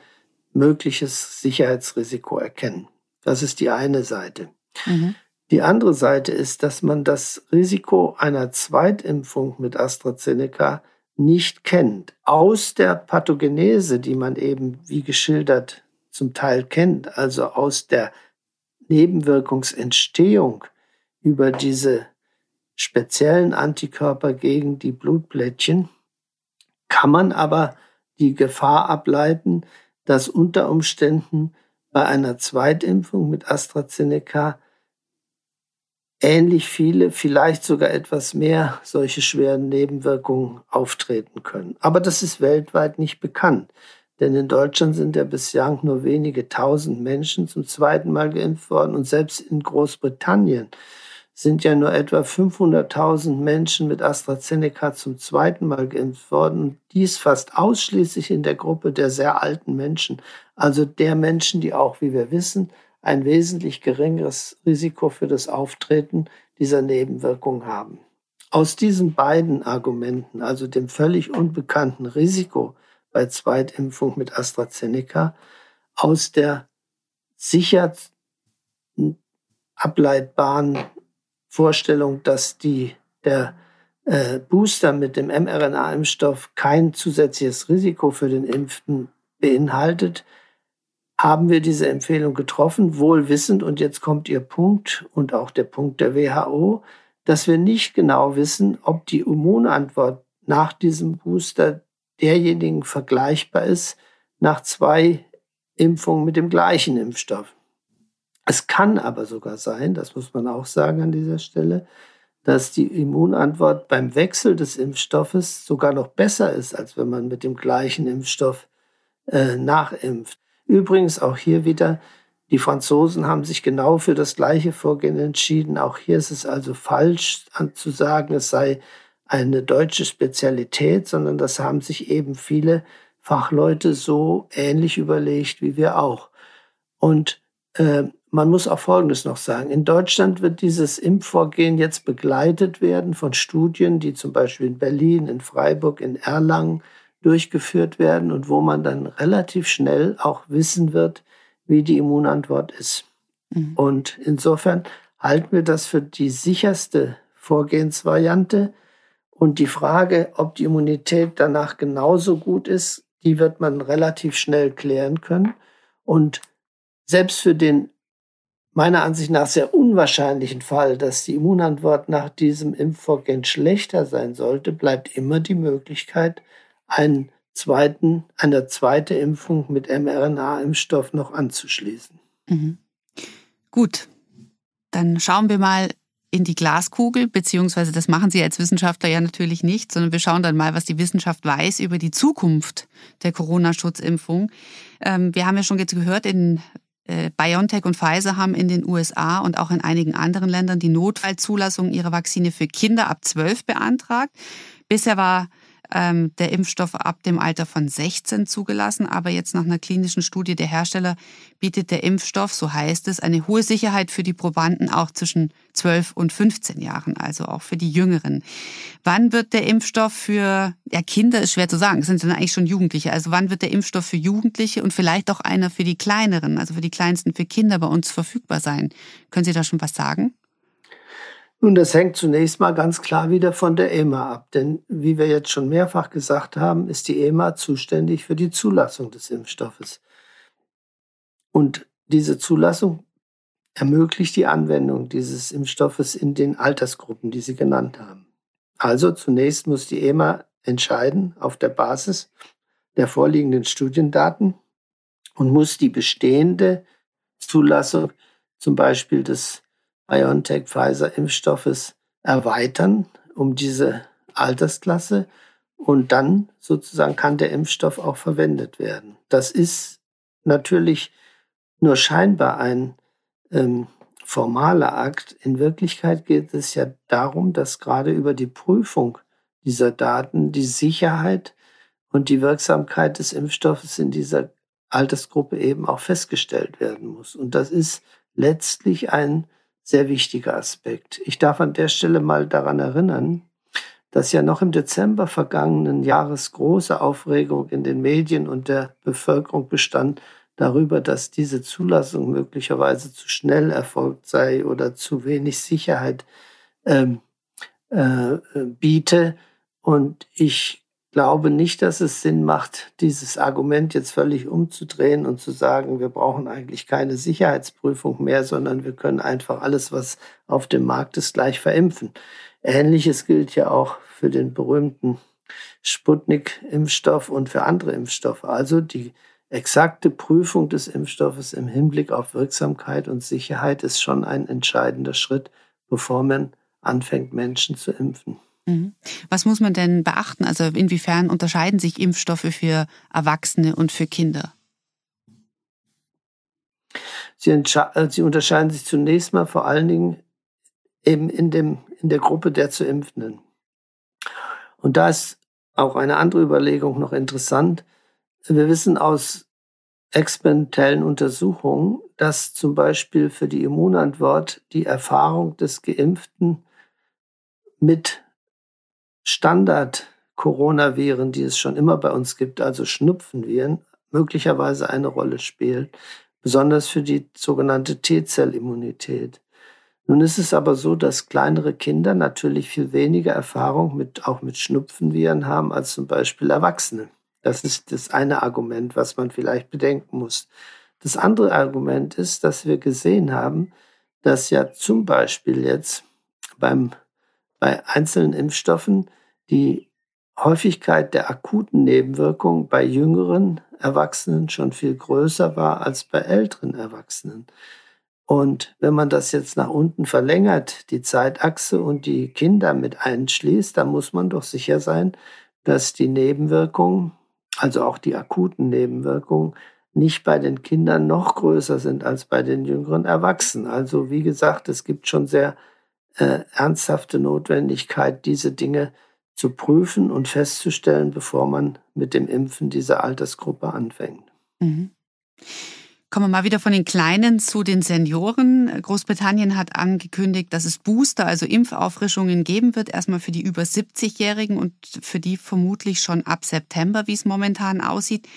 mögliches Sicherheitsrisiko erkennen. Das ist die eine Seite. Mhm. Die andere Seite ist, dass man das Risiko einer Zweitimpfung mit AstraZeneca nicht kennt. Aus der Pathogenese, die man eben, wie geschildert, zum Teil kennt, also aus der Nebenwirkungsentstehung über diese speziellen Antikörper gegen die Blutplättchen kann man aber die Gefahr ableiten, dass unter Umständen bei einer Zweitimpfung mit AstraZeneca ähnlich viele, vielleicht sogar etwas mehr solche schweren Nebenwirkungen auftreten können. Aber das ist weltweit nicht bekannt. Denn in Deutschland sind ja bislang nur wenige tausend Menschen zum zweiten Mal geimpft worden. Und selbst in Großbritannien sind ja nur etwa 500.000 Menschen mit AstraZeneca zum zweiten Mal geimpft worden. Dies fast ausschließlich in der Gruppe der sehr alten Menschen. Also der Menschen, die auch, wie wir wissen, ein wesentlich geringeres Risiko für das Auftreten dieser Nebenwirkung haben. Aus diesen beiden Argumenten, also dem völlig unbekannten Risiko, bei Zweitimpfung mit AstraZeneca aus der sicher ableitbaren Vorstellung, dass die, der äh, Booster mit dem mRNA-Impfstoff kein zusätzliches Risiko für den Impften beinhaltet, haben wir diese Empfehlung getroffen, wohl wissend, und jetzt kommt Ihr Punkt und auch der Punkt der WHO, dass wir nicht genau wissen, ob die Immunantwort nach diesem Booster derjenigen vergleichbar ist nach zwei Impfungen mit dem gleichen Impfstoff. Es kann aber sogar sein, das muss man auch sagen an dieser Stelle, dass die Immunantwort beim Wechsel des Impfstoffes sogar noch besser ist, als wenn man mit dem gleichen Impfstoff äh, nachimpft. Übrigens auch hier wieder, die Franzosen haben sich genau für das gleiche Vorgehen entschieden. Auch hier ist es also falsch zu sagen, es sei eine deutsche Spezialität, sondern das haben sich eben viele Fachleute so ähnlich überlegt wie wir auch. Und äh, man muss auch Folgendes noch sagen. In Deutschland wird dieses Impfvorgehen jetzt begleitet werden von Studien, die zum Beispiel in Berlin, in Freiburg, in Erlangen durchgeführt werden und wo man dann relativ schnell auch wissen wird, wie die Immunantwort ist. Mhm. Und insofern halten wir das für die sicherste Vorgehensvariante. Und die Frage, ob die Immunität danach genauso gut ist, die wird man relativ schnell klären können. Und selbst für den meiner Ansicht nach sehr unwahrscheinlichen Fall, dass die Immunantwort nach diesem Impfvorgehen schlechter sein sollte, bleibt immer die Möglichkeit, einen zweiten, eine zweite Impfung mit mRNA-Impfstoff noch anzuschließen. Mhm. Gut, dann schauen wir mal in die Glaskugel, beziehungsweise das machen Sie als Wissenschaftler ja natürlich nicht, sondern wir schauen dann mal, was die Wissenschaft weiß über die Zukunft der Corona-Schutzimpfung. Ähm, wir haben ja schon jetzt gehört, in BioNTech und Pfizer haben in den USA und auch in einigen anderen Ländern die Notfallzulassung ihrer Vakzine für Kinder ab 12 beantragt. Bisher war ähm, der Impfstoff ab dem Alter von 16 zugelassen. Aber jetzt nach einer klinischen Studie der Hersteller bietet der Impfstoff, so heißt es, eine hohe Sicherheit für die Probanden auch zwischen 12 und 15 Jahren, also auch für die Jüngeren. Wann wird der Impfstoff für, ja, Kinder ist schwer zu sagen, sind dann eigentlich schon Jugendliche. Also wann wird der Impfstoff für Jugendliche und vielleicht auch einer für die Kleineren, also für die Kleinsten, für Kinder bei uns verfügbar sein? Können Sie da schon was sagen? Nun, das hängt zunächst mal ganz klar wieder von der EMA ab. Denn wie wir jetzt schon mehrfach gesagt haben, ist die EMA zuständig für die Zulassung des Impfstoffes. Und diese Zulassung ermöglicht die Anwendung dieses Impfstoffes in den Altersgruppen, die Sie genannt haben. Also zunächst muss die EMA entscheiden auf der Basis der vorliegenden Studiendaten und muss die bestehende Zulassung zum Beispiel des BioNTech-Pfizer-Impfstoffes erweitern um diese Altersklasse und dann sozusagen kann der Impfstoff auch verwendet werden. Das ist natürlich nur scheinbar ein ähm, formaler Akt. In Wirklichkeit geht es ja darum, dass gerade über die Prüfung dieser Daten die Sicherheit und die Wirksamkeit des Impfstoffes in dieser Altersgruppe eben auch festgestellt werden muss. Und das ist letztlich ein sehr wichtiger Aspekt. Ich darf an der Stelle mal daran erinnern, dass ja noch im Dezember vergangenen Jahres große Aufregung in den Medien und der Bevölkerung bestand darüber, dass diese Zulassung möglicherweise zu schnell erfolgt sei oder zu wenig Sicherheit ähm, äh, biete. Und ich glaube nicht, dass es Sinn macht, dieses Argument jetzt völlig umzudrehen und zu sagen, wir brauchen eigentlich keine Sicherheitsprüfung mehr, sondern wir können einfach alles, was auf dem Markt ist, gleich verimpfen. Ähnliches gilt ja auch für den berühmten Sputnik-Impfstoff und für andere Impfstoffe. Also die exakte Prüfung des Impfstoffes im Hinblick auf Wirksamkeit und Sicherheit ist schon ein entscheidender Schritt, bevor man anfängt, Menschen zu impfen. Mhm. Was muss man denn beachten? Also inwiefern unterscheiden sich Impfstoffe für Erwachsene und für Kinder? Sie, äh, sie unterscheiden sich zunächst mal vor allen Dingen eben in, dem, in der Gruppe der zu Impfenden. Und da ist auch eine andere Überlegung noch interessant. Wir wissen aus experimentellen Untersuchungen, dass zum Beispiel für die Immunantwort die Erfahrung des Geimpften mit Standard-Coronaviren, die es schon immer bei uns gibt, also Schnupfenviren, möglicherweise eine Rolle spielen, besonders für die sogenannte T-Zellimmunität. Nun ist es aber so, dass kleinere Kinder natürlich viel weniger Erfahrung mit, auch mit Schnupfenviren haben als zum Beispiel Erwachsene. Das ist das eine Argument, was man vielleicht bedenken muss. Das andere Argument ist, dass wir gesehen haben, dass ja zum Beispiel jetzt beim, bei einzelnen Impfstoffen die Häufigkeit der akuten Nebenwirkungen bei jüngeren Erwachsenen schon viel größer war als bei älteren Erwachsenen. Und wenn man das jetzt nach unten verlängert, die Zeitachse und die Kinder mit einschließt, dann muss man doch sicher sein, dass die Nebenwirkungen, also auch die akuten Nebenwirkungen, nicht bei den Kindern noch größer sind als bei den jüngeren Erwachsenen. Also wie gesagt, es gibt schon sehr äh, ernsthafte Notwendigkeit, diese Dinge zu prüfen und festzustellen, bevor man mit dem Impfen dieser Altersgruppe anfängt. Mhm. Kommen wir mal wieder von den Kleinen zu den Senioren. Großbritannien hat angekündigt, dass es Booster, also Impfauffrischungen geben wird, erstmal für die über 70-Jährigen und für die vermutlich schon ab September, wie es momentan aussieht.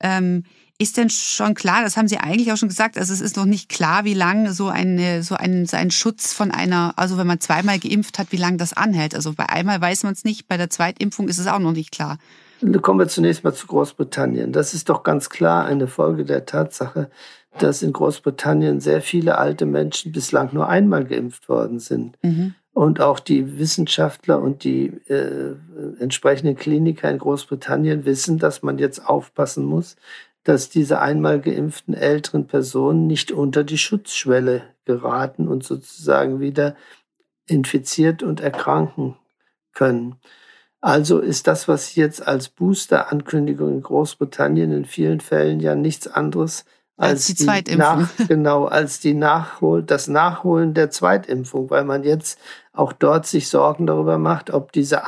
Ähm, ist denn schon klar, das haben Sie eigentlich auch schon gesagt, also es ist noch nicht klar, wie lange so, eine, so, ein, so ein Schutz von einer, also wenn man zweimal geimpft hat, wie lange das anhält. Also bei einmal weiß man es nicht, bei der Zweitimpfung ist es auch noch nicht klar. Kommen wir zunächst mal zu Großbritannien. Das ist doch ganz klar eine Folge der Tatsache, dass in Großbritannien sehr viele alte Menschen bislang nur einmal geimpft worden sind. Mhm. Und auch die Wissenschaftler und die äh, entsprechenden Kliniker in Großbritannien wissen, dass man jetzt aufpassen muss, dass diese einmal geimpften älteren Personen nicht unter die Schutzschwelle geraten und sozusagen wieder infiziert und erkranken können. Also ist das, was jetzt als Booster-Ankündigung in Großbritannien in vielen Fällen ja nichts anderes als, als die, die Zweitimpfung. Nach, genau, als die Nachhol, das Nachholen der Zweitimpfung, weil man jetzt auch dort sich Sorgen darüber macht, ob diese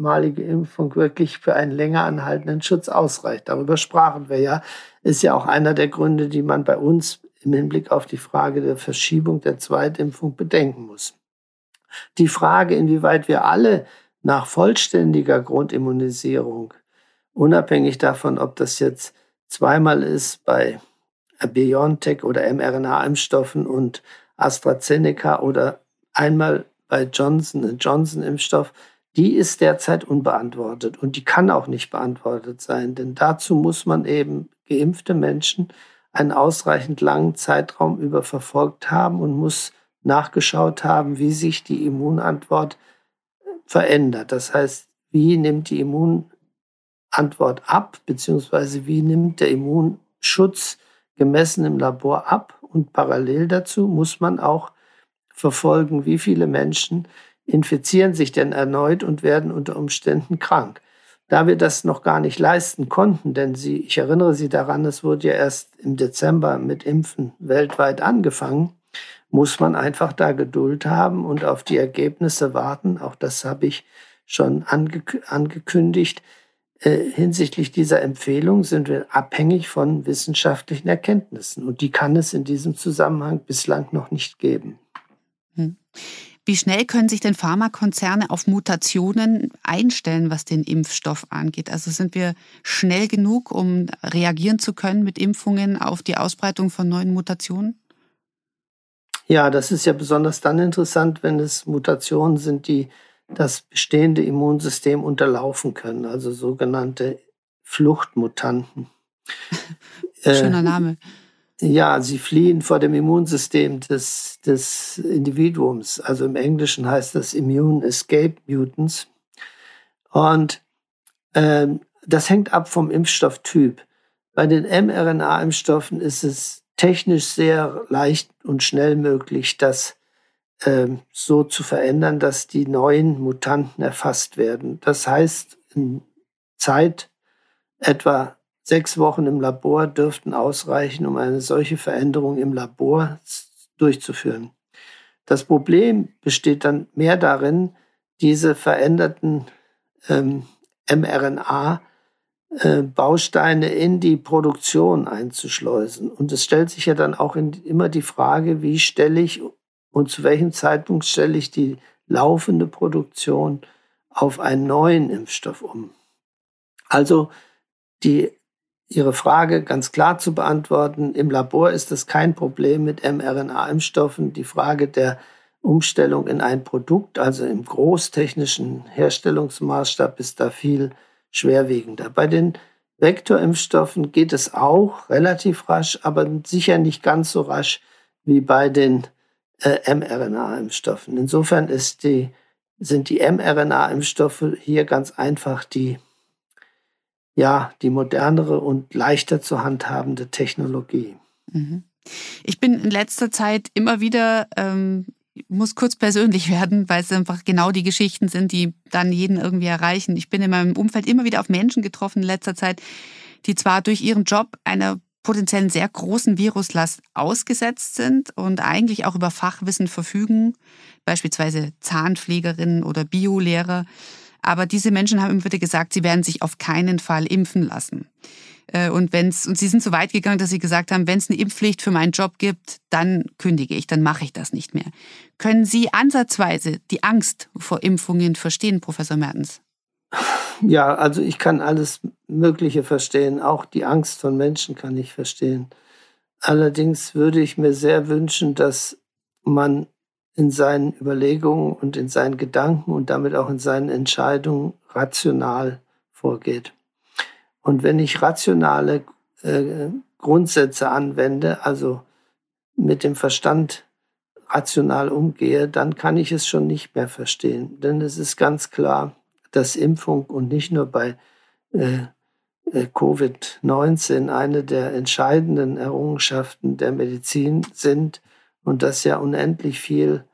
einmalige Impfung wirklich für einen länger anhaltenden Schutz ausreicht. Darüber sprachen wir ja. Ist ja auch einer der Gründe, die man bei uns im Hinblick auf die Frage der Verschiebung der Zweitimpfung bedenken muss. Die Frage, inwieweit wir alle nach vollständiger Grundimmunisierung, unabhängig davon, ob das jetzt zweimal ist bei BioNTech oder mRNA-Impfstoffen und AstraZeneca oder einmal bei Johnson Johnson Impfstoff, die ist derzeit unbeantwortet und die kann auch nicht beantwortet sein, denn dazu muss man eben geimpfte Menschen einen ausreichend langen Zeitraum über verfolgt haben und muss nachgeschaut haben, wie sich die Immunantwort verändert. Das heißt, wie nimmt die Immunantwort ab, beziehungsweise wie nimmt der Immunschutz gemessen im Labor ab? Und parallel dazu muss man auch verfolgen, wie viele Menschen infizieren sich denn erneut und werden unter Umständen krank. Da wir das noch gar nicht leisten konnten, denn Sie, ich erinnere Sie daran, es wurde ja erst im Dezember mit Impfen weltweit angefangen, muss man einfach da Geduld haben und auf die Ergebnisse warten. Auch das habe ich schon ange angekündigt. Äh, hinsichtlich dieser Empfehlung sind wir abhängig von wissenschaftlichen Erkenntnissen. Und die kann es in diesem Zusammenhang bislang noch nicht geben. Hm. Wie schnell können sich denn Pharmakonzerne auf Mutationen einstellen, was den Impfstoff angeht? Also sind wir schnell genug, um reagieren zu können mit Impfungen auf die Ausbreitung von neuen Mutationen? Ja, das ist ja besonders dann interessant, wenn es Mutationen sind, die das bestehende Immunsystem unterlaufen können, also sogenannte Fluchtmutanten. Schöner Name. Äh, ja, sie fliehen vor dem Immunsystem des, des Individuums. Also im Englischen heißt das Immune Escape Mutants. Und äh, das hängt ab vom Impfstofftyp. Bei den mRNA-Impfstoffen ist es technisch sehr leicht und schnell möglich, das äh, so zu verändern, dass die neuen Mutanten erfasst werden. Das heißt, in Zeit etwa sechs Wochen im Labor dürften ausreichen, um eine solche Veränderung im Labor durchzuführen. Das Problem besteht dann mehr darin, diese veränderten ähm, mRNA äh, Bausteine in die Produktion einzuschleusen. Und es stellt sich ja dann auch immer die Frage, wie stelle ich und zu welchem Zeitpunkt stelle ich die laufende Produktion auf einen neuen Impfstoff um. Also die, Ihre Frage ganz klar zu beantworten, im Labor ist es kein Problem mit mRNA-Impfstoffen. Die Frage der Umstellung in ein Produkt, also im großtechnischen Herstellungsmaßstab, ist da viel schwerwiegender. Bei den Vektorimpfstoffen geht es auch relativ rasch, aber sicher nicht ganz so rasch wie bei den äh, mRNA-Impfstoffen. Insofern ist die, sind die mRNA-Impfstoffe hier ganz einfach die, ja, die modernere und leichter zu handhabende Technologie. Mhm. Ich bin in letzter Zeit immer wieder ähm, muss kurz persönlich werden, weil es einfach genau die Geschichten sind, die dann jeden irgendwie erreichen. Ich bin in meinem Umfeld immer wieder auf Menschen getroffen in letzter Zeit, die zwar durch ihren Job einer potenziellen sehr großen Viruslast ausgesetzt sind und eigentlich auch über Fachwissen verfügen, beispielsweise Zahnpflegerinnen oder Biolehrer, Aber diese Menschen haben wieder gesagt, sie werden sich auf keinen Fall impfen lassen. Äh, und wenn's, und sie sind so weit gegangen, dass sie gesagt haben, wenn es eine Impfpflicht für meinen Job gibt, dann kündige ich, dann mache ich das nicht mehr. Können Sie ansatzweise die Angst vor Impfungen verstehen, Professor Mertens? Ja, also ich kann alles Mögliche verstehen. Auch die Angst von Menschen kann ich verstehen. Allerdings würde ich mir sehr wünschen, dass man in seinen Überlegungen und in seinen Gedanken und damit auch in seinen Entscheidungen rational vorgeht. Und wenn ich rationale äh, Grundsätze anwende, also mit dem Verstand rational umgehe, dann kann ich es schon nicht mehr verstehen. Denn es ist ganz klar, dass Impfung und nicht nur bei äh, äh Covid-19 eine der entscheidenden Errungenschaften der Medizin sind und dass ja unendlich viel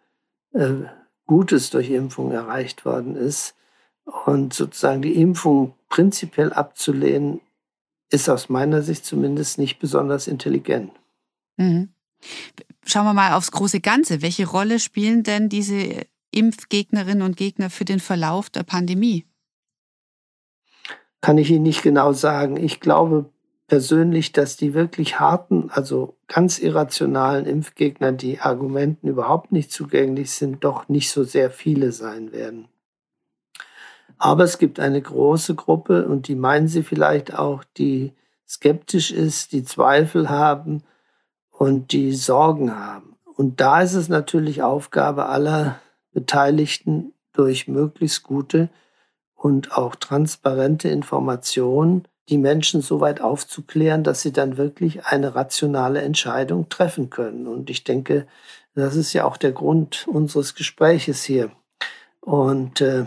äh, Gutes durch Impfung erreicht worden ist. Und sozusagen die Impfung prinzipiell abzulehnen, ist aus meiner Sicht zumindest nicht besonders intelligent. Mhm. Schauen wir mal aufs große Ganze. Welche Rolle spielen denn diese Impfgegnerinnen und Gegner für den Verlauf der Pandemie? Kann ich Ihnen nicht genau sagen. Ich glaube persönlich, dass die wirklich harten, also ganz irrationalen Impfgegner, die Argumenten überhaupt nicht zugänglich sind, doch nicht so sehr viele sein werden. Aber es gibt eine große Gruppe und die meinen Sie vielleicht auch, die skeptisch ist, die Zweifel haben und die Sorgen haben. Und da ist es natürlich Aufgabe aller Beteiligten, durch möglichst gute und auch transparente Informationen die Menschen so weit aufzuklären, dass sie dann wirklich eine rationale Entscheidung treffen können. Und ich denke, das ist ja auch der Grund unseres Gespräches hier. Und äh,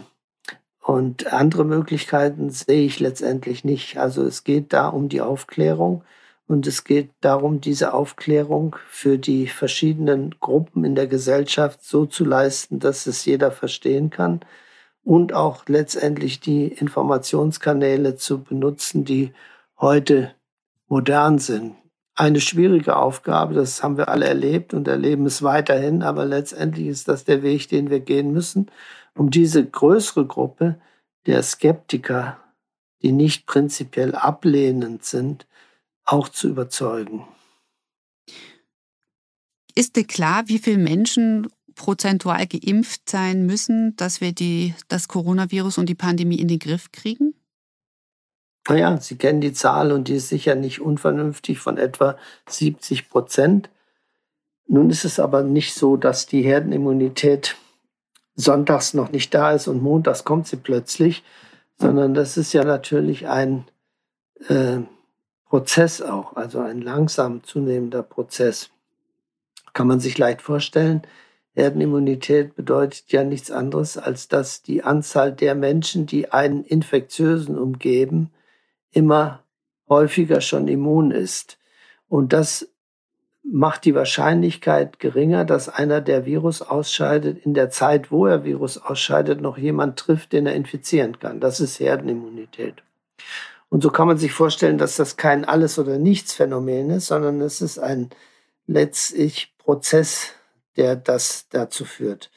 und andere Möglichkeiten sehe ich letztendlich nicht. Also es geht da um die Aufklärung und es geht darum, diese Aufklärung für die verschiedenen Gruppen in der Gesellschaft so zu leisten, dass es jeder verstehen kann und auch letztendlich die Informationskanäle zu benutzen, die heute modern sind. Eine schwierige Aufgabe, das haben wir alle erlebt und erleben es weiterhin, aber letztendlich ist das der Weg, den wir gehen müssen um diese größere Gruppe der Skeptiker, die nicht prinzipiell ablehnend sind, auch zu überzeugen. Ist dir klar, wie viele Menschen prozentual geimpft sein müssen, dass wir die, das Coronavirus und die Pandemie in den Griff kriegen? Naja, Sie kennen die Zahl und die ist sicher nicht unvernünftig von etwa 70 Prozent. Nun ist es aber nicht so, dass die Herdenimmunität sonntags noch nicht da ist und montags kommt sie plötzlich, sondern das ist ja natürlich ein äh, Prozess auch, also ein langsam zunehmender Prozess. Kann man sich leicht vorstellen. Herdenimmunität bedeutet ja nichts anderes, als dass die Anzahl der Menschen, die einen Infektiösen umgeben, immer häufiger schon immun ist. Und das macht die Wahrscheinlichkeit geringer, dass einer, der Virus ausscheidet, in der Zeit, wo er Virus ausscheidet, noch jemand trifft, den er infizieren kann. Das ist Herdenimmunität. Und so kann man sich vorstellen, dass das kein Alles- oder Nichts-Phänomen ist, sondern es ist ein letztlich Prozess, der das dazu führt.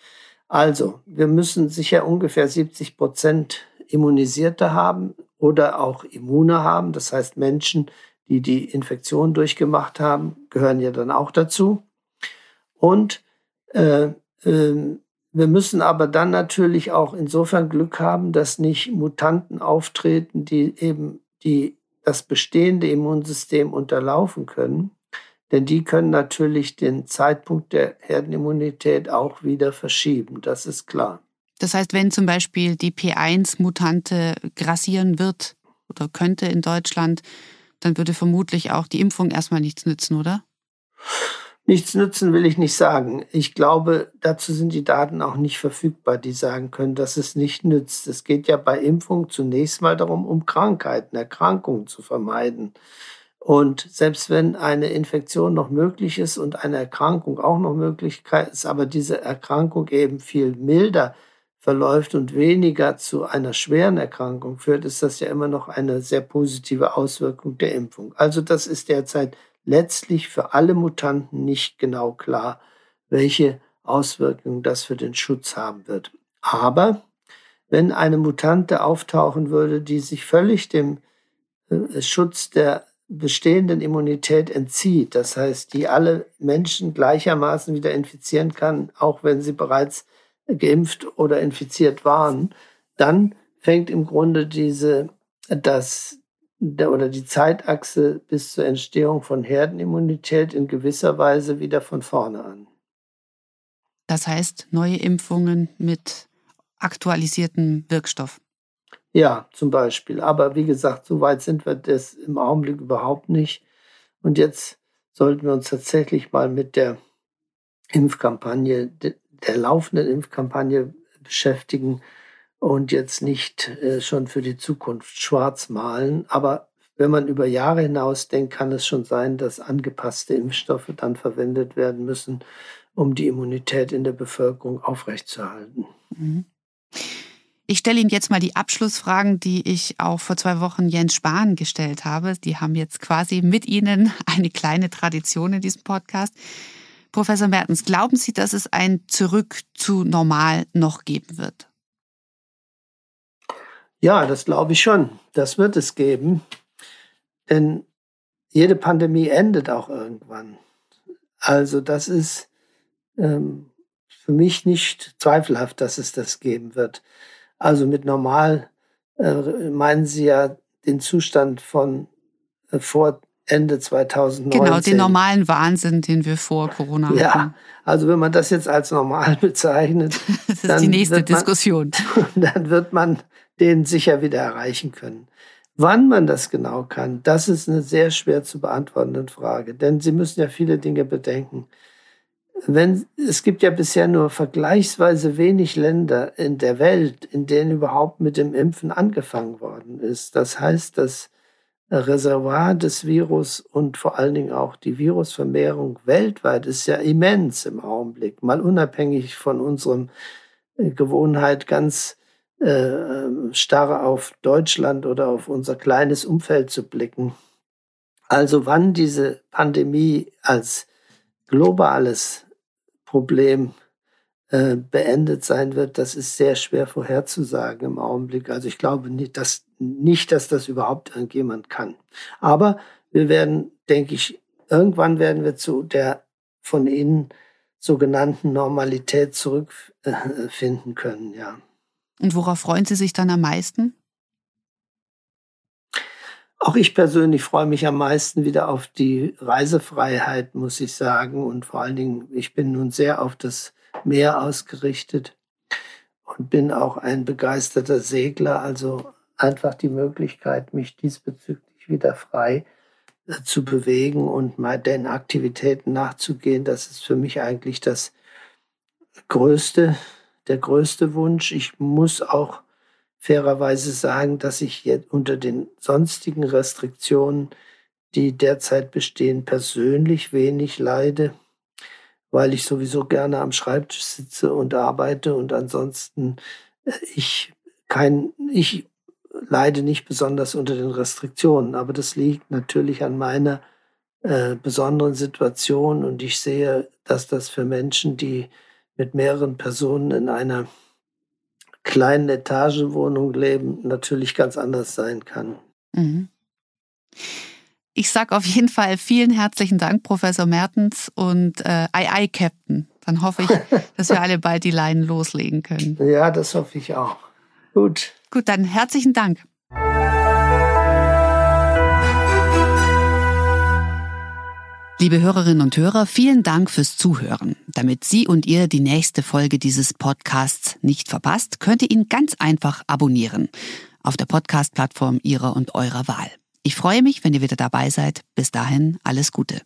Also, wir müssen sicher ungefähr 70 Prozent Immunisierte haben oder auch Immune haben. Das heißt Menschen, die die Infektion durchgemacht haben, gehören ja dann auch dazu. Und äh, äh, wir müssen aber dann natürlich auch insofern Glück haben, dass nicht Mutanten auftreten, die eben die, das bestehende Immunsystem unterlaufen können. Denn die können natürlich den Zeitpunkt der Herdenimmunität auch wieder verschieben. Das ist klar. Das heißt, wenn zum Beispiel die P1-Mutante grassieren wird oder könnte in Deutschland, dann würde vermutlich auch die Impfung erstmal nichts nützen, oder? Nichts nützen will ich nicht sagen. Ich glaube, dazu sind die Daten auch nicht verfügbar, die sagen können, dass es nicht nützt. Es geht ja bei Impfung zunächst mal darum, um Krankheiten, Erkrankungen zu vermeiden. Und selbst wenn eine Infektion noch möglich ist und eine Erkrankung auch noch möglich ist, aber diese Erkrankung eben viel milder verläuft und weniger zu einer schweren Erkrankung führt, ist das ja immer noch eine sehr positive Auswirkung der Impfung. Also das ist derzeit letztlich für alle Mutanten nicht genau klar, welche Auswirkungen das für den Schutz haben wird. Aber wenn eine Mutante auftauchen würde, die sich völlig dem äh, Schutz der bestehenden Immunität entzieht, das heißt, die alle Menschen gleichermaßen wieder infizieren kann, auch wenn sie bereits geimpft oder infiziert waren, dann fängt im Grunde diese, das, oder die Zeitachse bis zur Entstehung von Herdenimmunität in gewisser Weise wieder von vorne an. Das heißt, neue Impfungen mit aktualisiertem Wirkstoff. Ja, zum Beispiel. Aber wie gesagt, so weit sind wir das im Augenblick überhaupt nicht. Und jetzt sollten wir uns tatsächlich mal mit der Impfkampagne, der laufenden Impfkampagne beschäftigen und jetzt nicht äh, schon für die Zukunft schwarz malen. Aber wenn man über Jahre hinaus denkt, kann es schon sein, dass angepasste Impfstoffe dann verwendet werden müssen, um die Immunität in der Bevölkerung aufrechtzuerhalten. Mhm. Ich stelle Ihnen jetzt mal die Abschlussfragen, die ich auch vor zwei Wochen Jens Spahn gestellt habe. Die haben jetzt quasi mit Ihnen eine kleine Tradition in diesem Podcast. Professor Mertens, glauben Sie, dass es ein Zurück zu normal noch geben wird? Ja, das glaube ich schon. Das wird es geben. Denn jede Pandemie endet auch irgendwann. Also das ist ähm, für mich nicht zweifelhaft, dass es das geben wird. Also mit normal äh, meinen Sie ja den Zustand von äh, vor Ende 2019. Genau, den normalen Wahnsinn, den wir vor Corona hatten. Ja, also wenn man das jetzt als normal bezeichnet, das ist die nächste man, Diskussion. Dann wird man den sicher wieder erreichen können. Wann man das genau kann, das ist eine sehr schwer zu beantwortende Frage, denn Sie müssen ja viele Dinge bedenken wenn, es gibt ja bisher nur vergleichsweise wenig Länder in der Welt, in denen überhaupt mit dem Impfen angefangen worden ist. Das heißt, das Reservoir des Virus und vor allen Dingen auch die Virusvermehrung weltweit ist ja immens im Augenblick, mal unabhängig von unserem äh, Gewohnheit ganz äh, starr auf Deutschland oder auf unser kleines Umfeld zu blicken. Also wann diese Pandemie als globales Problem äh, beendet sein wird, das ist sehr schwer vorherzusagen im Augenblick. Also ich glaube nicht, dass, nicht, dass das überhaupt irgendjemand kann. Aber wir werden, denke ich, irgendwann werden wir zu der von Ihnen sogenannten Normalität zurückfinden können, ja. Und worauf freuen Sie sich dann am meisten? Auch ich persönlich freue mich am meisten wieder auf die Reisefreiheit, muss ich sagen. Und vor allen Dingen, ich bin nun sehr auf das Meer ausgerichtet und bin auch ein begeisterter Segler. Also einfach die Möglichkeit, mich diesbezüglich wieder frei äh, zu bewegen und mal den Aktivitäten nachzugehen, das ist für mich eigentlich das größte, der größte Wunsch. Ich muss auch fairerweise sagen, dass ich jetzt unter den sonstigen Restriktionen, die derzeit bestehen, persönlich wenig leide, weil ich sowieso gerne am Schreibtisch sitze und arbeite und ansonsten äh, ich kein, ich leide nicht besonders unter den Restriktionen, aber das liegt natürlich an meiner äh, besonderen Situation und ich sehe, dass das für Menschen, die mit mehreren Personen in einer kleinen Etagenwohnung leben, natürlich ganz anders sein kann. Mhm. Ich sage auf jeden Fall vielen herzlichen Dank, Professor Mertens und äh, Ei, Captain. Dann hoffe ich, dass wir alle bald die Leinen loslegen können. Ja, das hoffe ich auch. Gut. Gut, dann herzlichen Dank. Liebe Hörerinnen und Hörer, vielen Dank fürs Zuhören. Damit Sie und ihr die nächste Folge dieses Podcasts nicht verpasst, könnt ihr ihn ganz einfach abonnieren. Auf der Podcast-Plattform Ihrer und eurer Wahl. Ich freue mich, wenn ihr wieder dabei seid. Bis dahin alles Gute.